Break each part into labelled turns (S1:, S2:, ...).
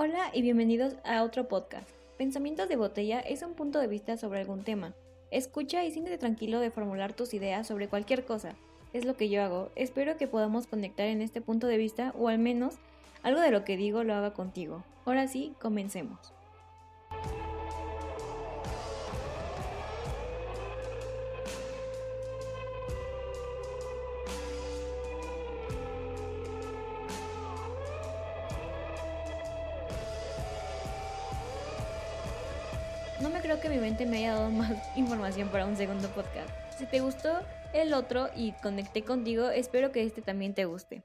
S1: Hola y bienvenidos a otro podcast. Pensamientos de botella es un punto de vista sobre algún tema. Escucha y siéntete tranquilo de formular tus ideas sobre cualquier cosa. Es lo que yo hago. Espero que podamos conectar en este punto de vista o al menos algo de lo que digo lo haga contigo. Ahora sí, comencemos. No me creo que mi mente me haya dado más información para un segundo podcast. Si te gustó el otro y conecté contigo, espero que este también te guste.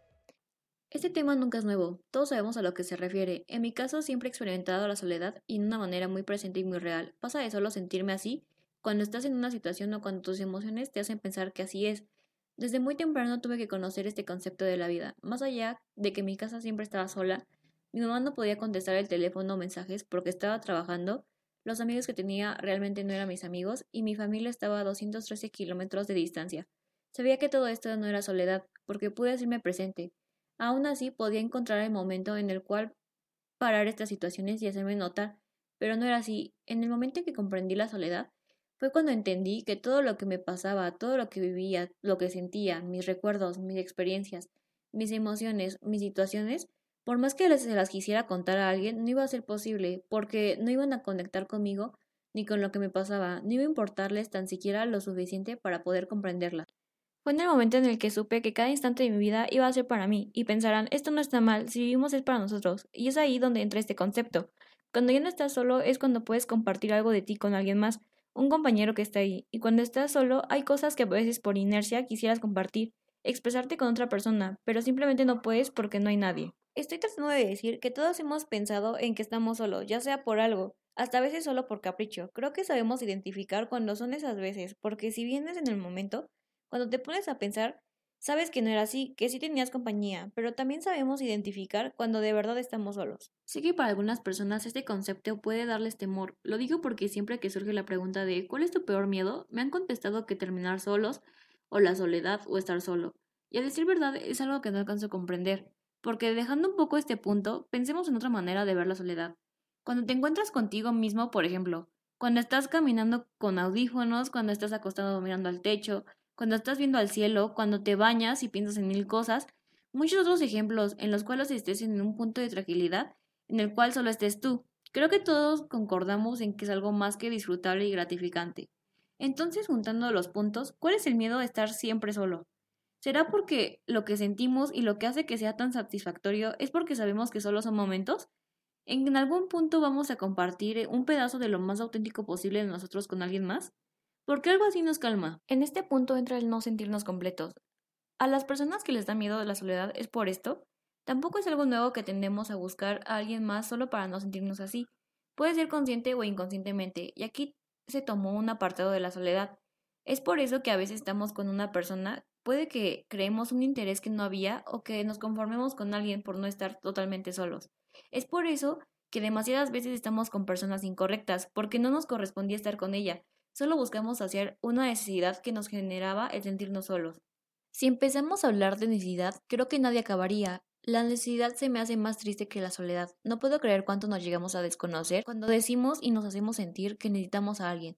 S1: Este tema nunca es nuevo, todos sabemos a lo que se refiere. En mi caso siempre he experimentado la soledad y de una manera muy presente y muy real. Pasa de solo sentirme así cuando estás en una situación o cuando tus emociones te hacen pensar que así es. Desde muy temprano tuve que conocer este concepto de la vida. Más allá de que mi casa siempre estaba sola, mi mamá no podía contestar el teléfono o mensajes porque estaba trabajando los amigos que tenía realmente no eran mis amigos y mi familia estaba a 213 kilómetros de distancia. Sabía que todo esto no era soledad, porque pude hacerme presente. Aún así podía encontrar el momento en el cual parar estas situaciones y hacerme notar, pero no era así. En el momento en que comprendí la soledad, fue cuando entendí que todo lo que me pasaba, todo lo que vivía, lo que sentía, mis recuerdos, mis experiencias, mis emociones, mis situaciones, por más que se las quisiera contar a alguien, no iba a ser posible, porque no iban a conectar conmigo ni con lo que me pasaba, no iba a importarles tan siquiera lo suficiente para poder comprenderla. Fue en el momento en el que supe que cada instante de mi vida iba a ser para mí, y pensarán, esto no está mal, si vivimos es para nosotros, y es ahí donde entra este concepto. Cuando ya no estás solo es cuando puedes compartir algo de ti con alguien más, un compañero que está ahí, y cuando estás solo hay cosas que a veces por inercia quisieras compartir, expresarte con otra persona, pero simplemente no puedes porque no hay nadie. Estoy tratando de decir que todos hemos pensado en que estamos solos, ya sea por algo, hasta a veces solo por capricho. Creo que sabemos identificar cuando son esas veces, porque si vienes en el momento, cuando te pones a pensar, sabes que no era así, que sí tenías compañía, pero también sabemos identificar cuando de verdad estamos solos. Sé que para algunas personas este concepto puede darles temor. Lo digo porque siempre que surge la pregunta de ¿cuál es tu peor miedo? me han contestado que terminar solos, o la soledad, o estar solo. Y a decir verdad es algo que no alcanzo a comprender. Porque dejando un poco este punto, pensemos en otra manera de ver la soledad. Cuando te encuentras contigo mismo, por ejemplo, cuando estás caminando con audífonos, cuando estás acostado mirando al techo, cuando estás viendo al cielo, cuando te bañas y piensas en mil cosas, muchos otros ejemplos en los cuales estés en un punto de tranquilidad en el cual solo estés tú. Creo que todos concordamos en que es algo más que disfrutable y gratificante. Entonces, juntando los puntos, ¿cuál es el miedo a estar siempre solo? ¿Será porque lo que sentimos y lo que hace que sea tan satisfactorio es porque sabemos que solo son momentos? ¿En algún punto vamos a compartir eh, un pedazo de lo más auténtico posible de nosotros con alguien más? ¿Por qué algo así nos calma? En este punto entra el no sentirnos completos. A las personas que les da miedo de la soledad es por esto. Tampoco es algo nuevo que tendemos a buscar a alguien más solo para no sentirnos así. Puede ser consciente o inconscientemente, y aquí se tomó un apartado de la soledad. Es por eso que a veces estamos con una persona Puede que creemos un interés que no había o que nos conformemos con alguien por no estar totalmente solos. Es por eso que demasiadas veces estamos con personas incorrectas, porque no nos correspondía estar con ella, solo buscamos hacer una necesidad que nos generaba el sentirnos solos. Si empezamos a hablar de necesidad, creo que nadie acabaría. La necesidad se me hace más triste que la soledad. No puedo creer cuánto nos llegamos a desconocer cuando decimos y nos hacemos sentir que necesitamos a alguien.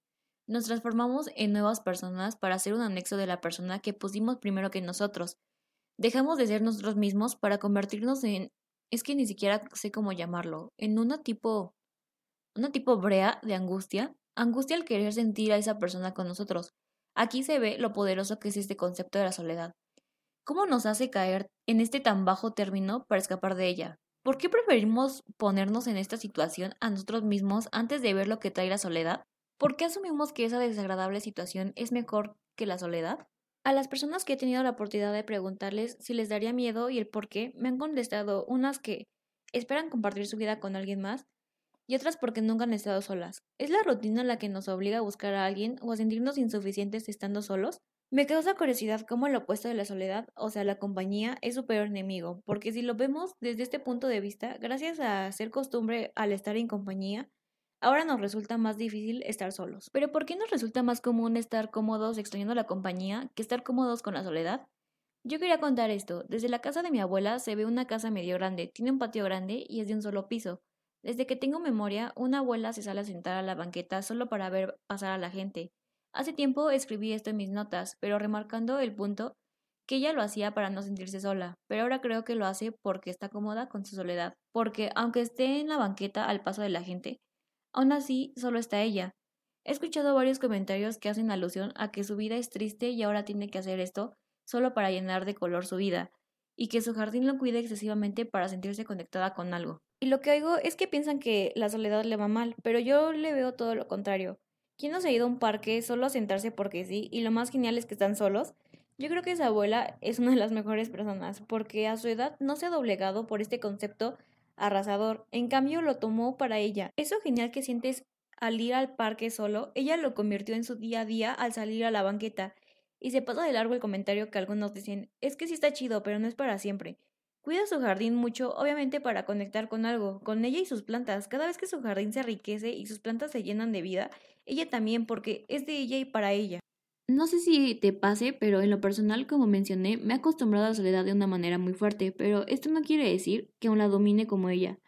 S1: Nos transformamos en nuevas personas para ser un anexo de la persona que pusimos primero que nosotros. Dejamos de ser nosotros mismos para convertirnos en es que ni siquiera sé cómo llamarlo, en una tipo una tipo brea de angustia, angustia al querer sentir a esa persona con nosotros. Aquí se ve lo poderoso que es este concepto de la soledad. ¿Cómo nos hace caer en este tan bajo término para escapar de ella? ¿Por qué preferimos ponernos en esta situación a nosotros mismos antes de ver lo que trae la soledad? ¿Por qué asumimos que esa desagradable situación es mejor que la soledad? A las personas que he tenido la oportunidad de preguntarles si les daría miedo y el por qué, me han contestado unas que esperan compartir su vida con alguien más y otras porque nunca han estado solas. ¿Es la rutina la que nos obliga a buscar a alguien o a sentirnos insuficientes estando solos? Me causa curiosidad cómo el opuesto de la soledad, o sea, la compañía, es su peor enemigo, porque si lo vemos desde este punto de vista, gracias a ser costumbre al estar en compañía, Ahora nos resulta más difícil estar solos. Pero ¿por qué nos resulta más común estar cómodos extrañando la compañía que estar cómodos con la soledad? Yo quería contar esto. Desde la casa de mi abuela se ve una casa medio grande, tiene un patio grande y es de un solo piso. Desde que tengo memoria, una abuela se sale a sentar a la banqueta solo para ver pasar a la gente. Hace tiempo escribí esto en mis notas, pero remarcando el punto que ella lo hacía para no sentirse sola, pero ahora creo que lo hace porque está cómoda con su soledad, porque aunque esté en la banqueta al paso de la gente, aún así solo está ella. He escuchado varios comentarios que hacen alusión a que su vida es triste y ahora tiene que hacer esto solo para llenar de color su vida, y que su jardín lo cuide excesivamente para sentirse conectada con algo. Y lo que oigo es que piensan que la soledad le va mal, pero yo le veo todo lo contrario. ¿Quién no se ha ido a un parque solo a sentarse porque sí? Y lo más genial es que están solos. Yo creo que esa abuela es una de las mejores personas, porque a su edad no se ha doblegado por este concepto arrasador. En cambio, lo tomó para ella. Eso genial que sientes al ir al parque solo, ella lo convirtió en su día a día al salir a la banqueta. Y se pasa de largo el comentario que algunos dicen, es que sí está chido, pero no es para siempre. Cuida su jardín mucho, obviamente para conectar con algo, con ella y sus plantas. Cada vez que su jardín se enriquece y sus plantas se llenan de vida, ella también, porque es de ella y para ella. No sé si te pase, pero en lo personal, como mencioné, me he acostumbrado a la soledad de una manera muy fuerte, pero esto no quiere decir que aún la domine como ella.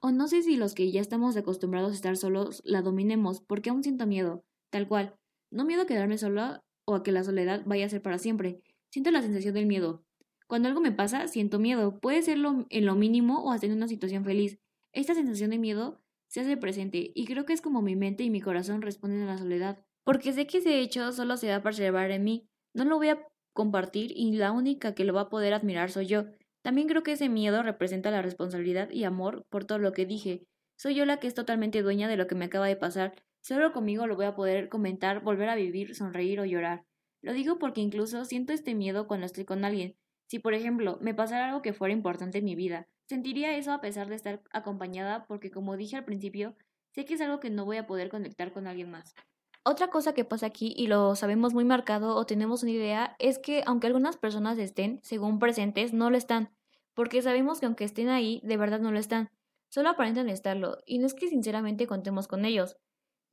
S1: O no sé si los que ya estamos acostumbrados a estar solos la dominemos, porque aún siento miedo, tal cual. No miedo a quedarme sola o a que la soledad vaya a ser para siempre. Siento la sensación del miedo, cuando algo me pasa, siento miedo. Puede ser en lo mínimo o hasta en una situación feliz. Esta sensación de miedo se hace presente y creo que es como mi mente y mi corazón responden a la soledad. Porque sé que ese hecho solo se va a perseverar en mí. No lo voy a compartir y la única que lo va a poder admirar soy yo. También creo que ese miedo representa la responsabilidad y amor por todo lo que dije. Soy yo la que es totalmente dueña de lo que me acaba de pasar. Solo conmigo lo voy a poder comentar, volver a vivir, sonreír o llorar. Lo digo porque incluso siento este miedo cuando estoy con alguien. Si, por ejemplo, me pasara algo que fuera importante en mi vida, sentiría eso a pesar de estar acompañada porque, como dije al principio, sé que es algo que no voy a poder conectar con alguien más. Otra cosa que pasa aquí, y lo sabemos muy marcado o tenemos una idea, es que aunque algunas personas estén, según presentes, no lo están, porque sabemos que aunque estén ahí, de verdad no lo están, solo aparentan estarlo, y no es que sinceramente contemos con ellos.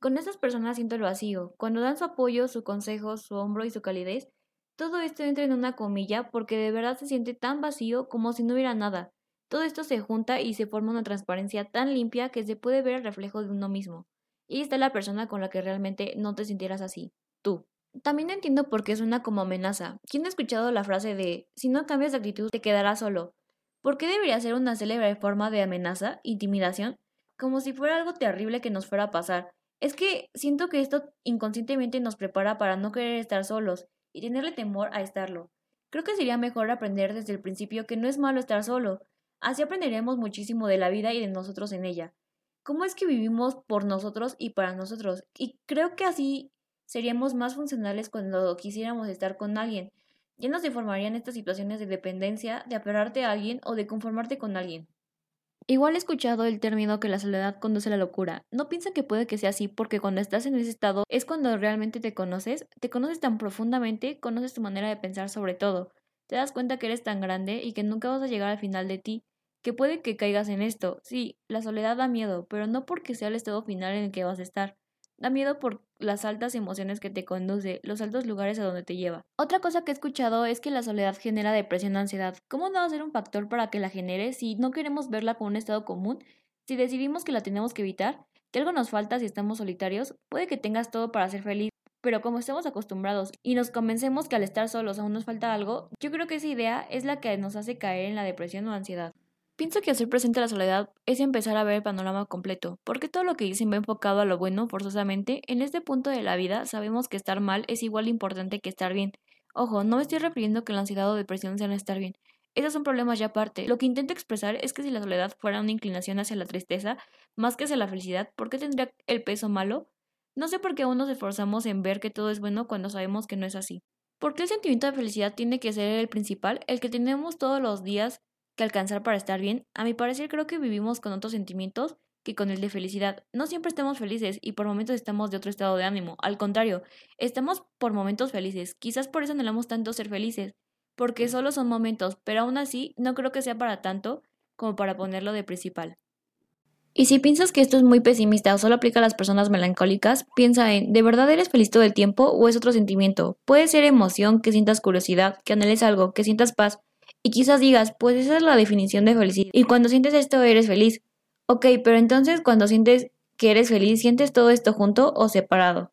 S1: Con esas personas siento el vacío, cuando dan su apoyo, su consejo, su hombro y su calidez, todo esto entra en una comilla porque de verdad se siente tan vacío como si no hubiera nada. Todo esto se junta y se forma una transparencia tan limpia que se puede ver el reflejo de uno mismo. Y está la persona con la que realmente no te sintieras así, tú. También entiendo por qué suena como amenaza. ¿Quién ha escuchado la frase de si no cambias de actitud te quedarás solo? ¿Por qué debería ser una célebre forma de amenaza, intimidación? Como si fuera algo terrible que nos fuera a pasar. Es que siento que esto inconscientemente nos prepara para no querer estar solos y tenerle temor a estarlo. Creo que sería mejor aprender desde el principio que no es malo estar solo. Así aprenderemos muchísimo de la vida y de nosotros en ella. ¿Cómo es que vivimos por nosotros y para nosotros? Y creo que así seríamos más funcionales cuando quisiéramos estar con alguien. Ya no se formarían estas situaciones de dependencia, de aferrarte a alguien o de conformarte con alguien. Igual he escuchado el término que la soledad conduce a la locura. No piensa que puede que sea así porque cuando estás en ese estado es cuando realmente te conoces, te conoces tan profundamente, conoces tu manera de pensar sobre todo. Te das cuenta que eres tan grande y que nunca vas a llegar al final de ti, que puede que caigas en esto. Sí, la soledad da miedo, pero no porque sea el estado final en el que vas a estar. Da miedo por las altas emociones que te conduce, los altos lugares a donde te lleva. Otra cosa que he escuchado es que la soledad genera depresión o ansiedad. ¿Cómo no va a ser un factor para que la genere si no queremos verla como un estado común? Si decidimos que la tenemos que evitar, que algo nos falta si estamos solitarios, puede que tengas todo para ser feliz, pero como estamos acostumbrados y nos convencemos que al estar solos aún nos falta algo, yo creo que esa idea es la que nos hace caer en la depresión o ansiedad. Pienso que hacer presente la soledad es empezar a ver el panorama completo, porque todo lo que dicen va enfocado a lo bueno forzosamente. En este punto de la vida sabemos que estar mal es igual importante que estar bien. Ojo, no me estoy refiriendo que la ansiedad o depresión sean estar bien. Esos son problemas ya aparte. Lo que intento expresar es que si la soledad fuera una inclinación hacia la tristeza, más que hacia la felicidad, ¿por qué tendría el peso malo? No sé por qué aún nos esforzamos en ver que todo es bueno cuando sabemos que no es así. ¿Por qué el sentimiento de felicidad tiene que ser el principal, el que tenemos todos los días que alcanzar para estar bien, a mi parecer creo que vivimos con otros sentimientos que con el de felicidad. No siempre estamos felices y por momentos estamos de otro estado de ánimo. Al contrario, estamos por momentos felices. Quizás por eso anhelamos tanto ser felices, porque solo son momentos, pero aún así no creo que sea para tanto como para ponerlo de principal. Y si piensas que esto es muy pesimista o solo aplica a las personas melancólicas, piensa en, ¿de verdad eres feliz todo el tiempo o es otro sentimiento? Puede ser emoción, que sientas curiosidad, que anheles algo, que sientas paz, y quizás digas, pues esa es la definición de felicidad. Y cuando sientes esto eres feliz. Ok, pero entonces cuando sientes que eres feliz, ¿sientes todo esto junto o separado?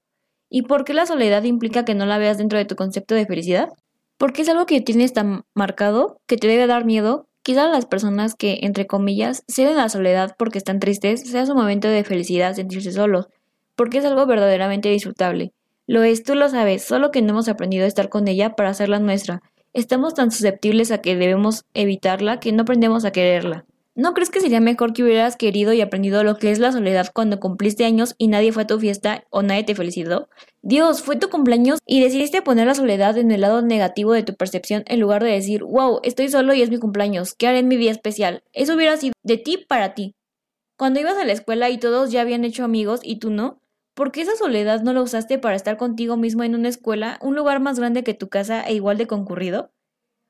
S1: ¿Y por qué la soledad implica que no la veas dentro de tu concepto de felicidad? Porque es algo que tienes tan marcado que te debe dar miedo. Quizás las personas que, entre comillas, ceden la soledad porque están tristes, sea su momento de felicidad sentirse solos, porque es algo verdaderamente disfrutable. Lo es, tú lo sabes, solo que no hemos aprendido a estar con ella para hacerla nuestra. Estamos tan susceptibles a que debemos evitarla que no aprendemos a quererla. ¿No crees que sería mejor que hubieras querido y aprendido lo que es la soledad cuando cumpliste años y nadie fue a tu fiesta o nadie te felicitó? Dios, fue tu cumpleaños y decidiste poner la soledad en el lado negativo de tu percepción en lugar de decir, wow, estoy solo y es mi cumpleaños, ¿qué haré en mi día especial? Eso hubiera sido de ti para ti. Cuando ibas a la escuela y todos ya habían hecho amigos y tú no, ¿por qué esa soledad no la usaste para estar contigo mismo en una escuela, un lugar más grande que tu casa e igual de concurrido?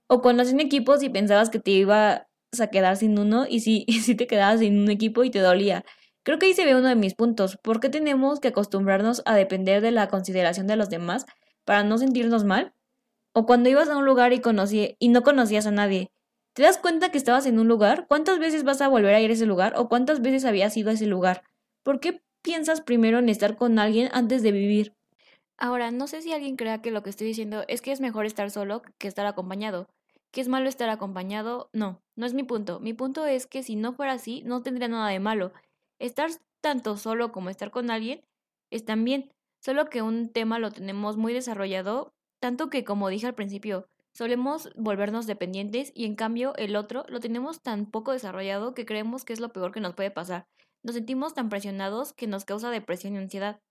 S1: O cuando hacían equipos y pensabas que te iba a quedar sin uno y si, si te quedabas sin un equipo y te dolía. Creo que ahí se ve uno de mis puntos. ¿Por qué tenemos que acostumbrarnos a depender de la consideración de los demás para no sentirnos mal? O cuando ibas a un lugar y, conocí, y no conocías a nadie, ¿te das cuenta que estabas en un lugar? ¿Cuántas veces vas a volver a ir a ese lugar? ¿O cuántas veces habías ido a ese lugar? ¿Por qué piensas primero en estar con alguien antes de vivir? Ahora, no sé si alguien crea que lo que estoy diciendo es que es mejor estar solo que estar acompañado. ¿Que es malo estar acompañado? No, no es mi punto. Mi punto es que si no fuera así, no tendría nada de malo. Estar tanto solo como estar con alguien están bien, solo que un tema lo tenemos muy desarrollado, tanto que como dije al principio, solemos volvernos dependientes y en cambio el otro lo tenemos tan poco desarrollado que creemos que es lo peor que nos puede pasar. Nos sentimos tan presionados que nos causa depresión y ansiedad,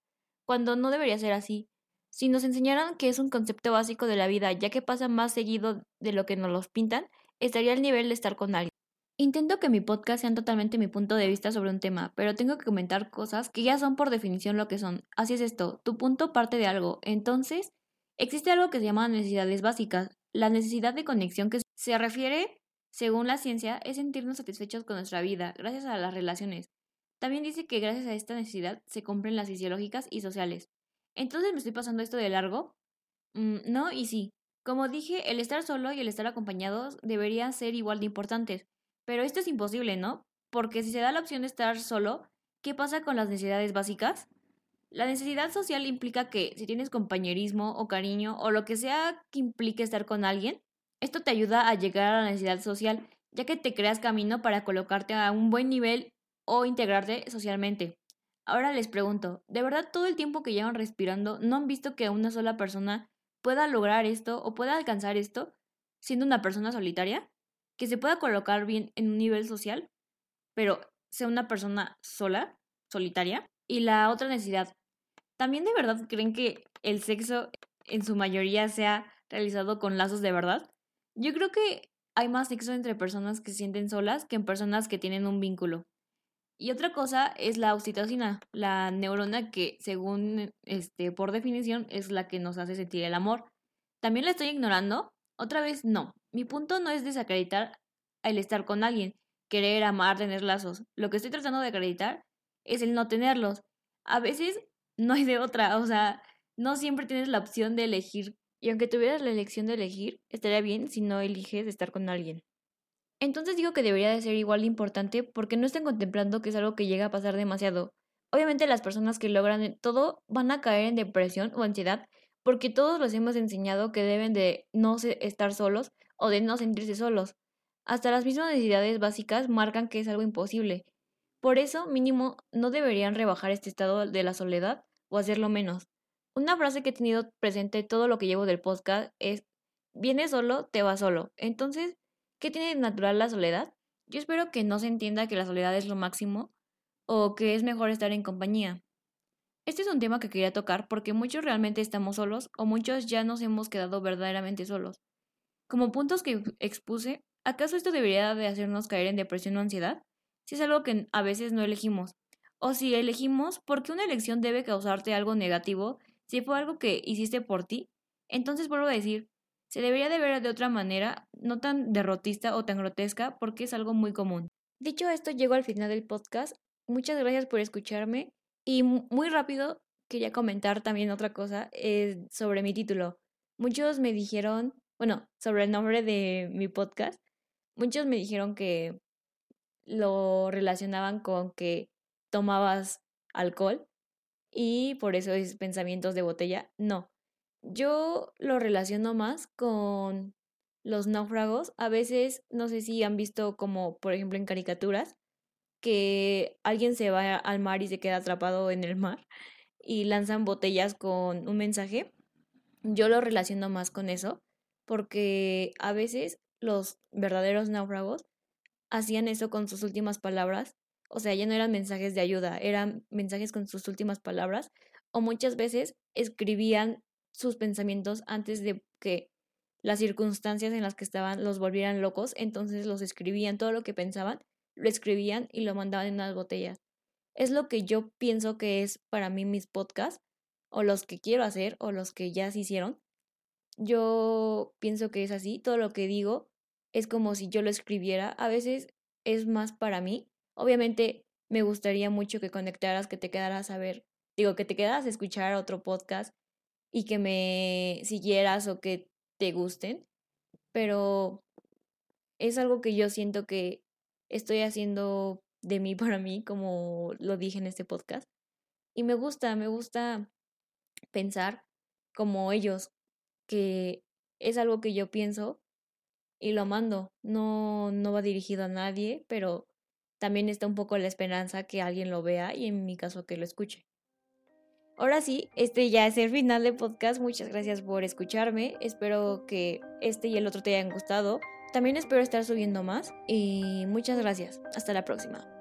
S1: cuando no debería ser así. Si nos enseñaran que es un concepto básico de la vida, ya que pasa más seguido de lo que nos los pintan, estaría al nivel de estar con alguien. Intento que mi podcast sean totalmente mi punto de vista sobre un tema, pero tengo que comentar cosas que ya son por definición lo que son. Así es esto, tu punto parte de algo. Entonces, existe algo que se llama necesidades básicas. La necesidad de conexión que se refiere, según la ciencia, es sentirnos satisfechos con nuestra vida, gracias a las relaciones. También dice que gracias a esta necesidad se cumplen las fisiológicas y sociales. Entonces me estoy pasando esto de largo. Mm, no, y sí. Como dije, el estar solo y el estar acompañados deberían ser igual de importantes. Pero esto es imposible, ¿no? Porque si se da la opción de estar solo, ¿qué pasa con las necesidades básicas? La necesidad social implica que si tienes compañerismo o cariño o lo que sea que implique estar con alguien, esto te ayuda a llegar a la necesidad social, ya que te creas camino para colocarte a un buen nivel o integrarte socialmente. Ahora les pregunto, ¿de verdad todo el tiempo que llevan respirando no han visto que una sola persona pueda lograr esto o pueda alcanzar esto siendo una persona solitaria? Que se pueda colocar bien en un nivel social, pero sea una persona sola, solitaria. Y la otra necesidad, ¿también de verdad creen que el sexo en su mayoría sea realizado con lazos de verdad? Yo creo que hay más sexo entre personas que se sienten solas que en personas que tienen un vínculo. Y otra cosa es la oxitocina, la neurona que según este por definición es la que nos hace sentir el amor. ¿También la estoy ignorando? Otra vez no. Mi punto no es desacreditar el estar con alguien, querer, amar, tener lazos. Lo que estoy tratando de acreditar es el no tenerlos. A veces no hay de otra, o sea, no siempre tienes la opción de elegir. Y aunque tuvieras la elección de elegir, estaría bien si no eliges estar con alguien. Entonces digo que debería de ser igual de importante porque no están contemplando que es algo que llega a pasar demasiado. Obviamente las personas que logran todo van a caer en depresión o ansiedad porque todos los hemos enseñado que deben de no estar solos o de no sentirse solos. Hasta las mismas necesidades básicas marcan que es algo imposible. Por eso, mínimo, no deberían rebajar este estado de la soledad o hacerlo menos. Una frase que he tenido presente todo lo que llevo del podcast es, vienes solo, te vas solo. Entonces, ¿Qué tiene de natural la soledad? Yo espero que no se entienda que la soledad es lo máximo o que es mejor estar en compañía. Este es un tema que quería tocar porque muchos realmente estamos solos o muchos ya nos hemos quedado verdaderamente solos. Como puntos que expuse, ¿acaso esto debería de hacernos caer en depresión o ansiedad? Si es algo que a veces no elegimos. O si elegimos, ¿por qué una elección debe causarte algo negativo si fue algo que hiciste por ti? Entonces vuelvo a decir, se debería de ver de otra manera, no tan derrotista o tan grotesca, porque es algo muy común. Dicho esto, llego al final del podcast. Muchas gracias por escucharme y muy rápido quería comentar también otra cosa sobre mi título. Muchos me dijeron, bueno, sobre el nombre de mi podcast, muchos me dijeron que lo relacionaban con que tomabas alcohol y por eso es pensamientos de botella. No, yo lo relaciono más con los náufragos. A veces, no sé si han visto como, por ejemplo, en caricaturas, que alguien se va al mar y se queda atrapado en el mar y lanzan botellas con un mensaje. Yo lo relaciono más con eso porque a veces los verdaderos náufragos hacían eso con sus últimas palabras. O sea, ya no eran mensajes de ayuda, eran mensajes con sus últimas palabras. O muchas veces escribían sus pensamientos antes de que las circunstancias en las que estaban los volvieran locos. Entonces los escribían, todo lo que pensaban, lo escribían y lo mandaban en unas botellas. Es lo que yo pienso que es para mí mis podcasts, o los que quiero hacer, o los que ya se hicieron. Yo pienso que es así, todo lo que digo es como si yo lo escribiera. A veces es más para mí. Obviamente me gustaría mucho que conectaras, que te quedaras a ver, digo, que te quedaras a escuchar otro podcast y que me siguieras o que te gusten, pero es algo que yo siento que estoy haciendo de mí para mí, como lo dije en este podcast. Y me gusta, me gusta pensar como ellos, que es algo que yo pienso y lo mando. No, no va dirigido a nadie, pero también está un poco la esperanza que alguien lo vea y en mi caso que lo escuche. Ahora sí, este ya es el final del podcast. Muchas gracias por escucharme. Espero que este y el otro te hayan gustado. También espero estar subiendo más y muchas gracias. Hasta la próxima.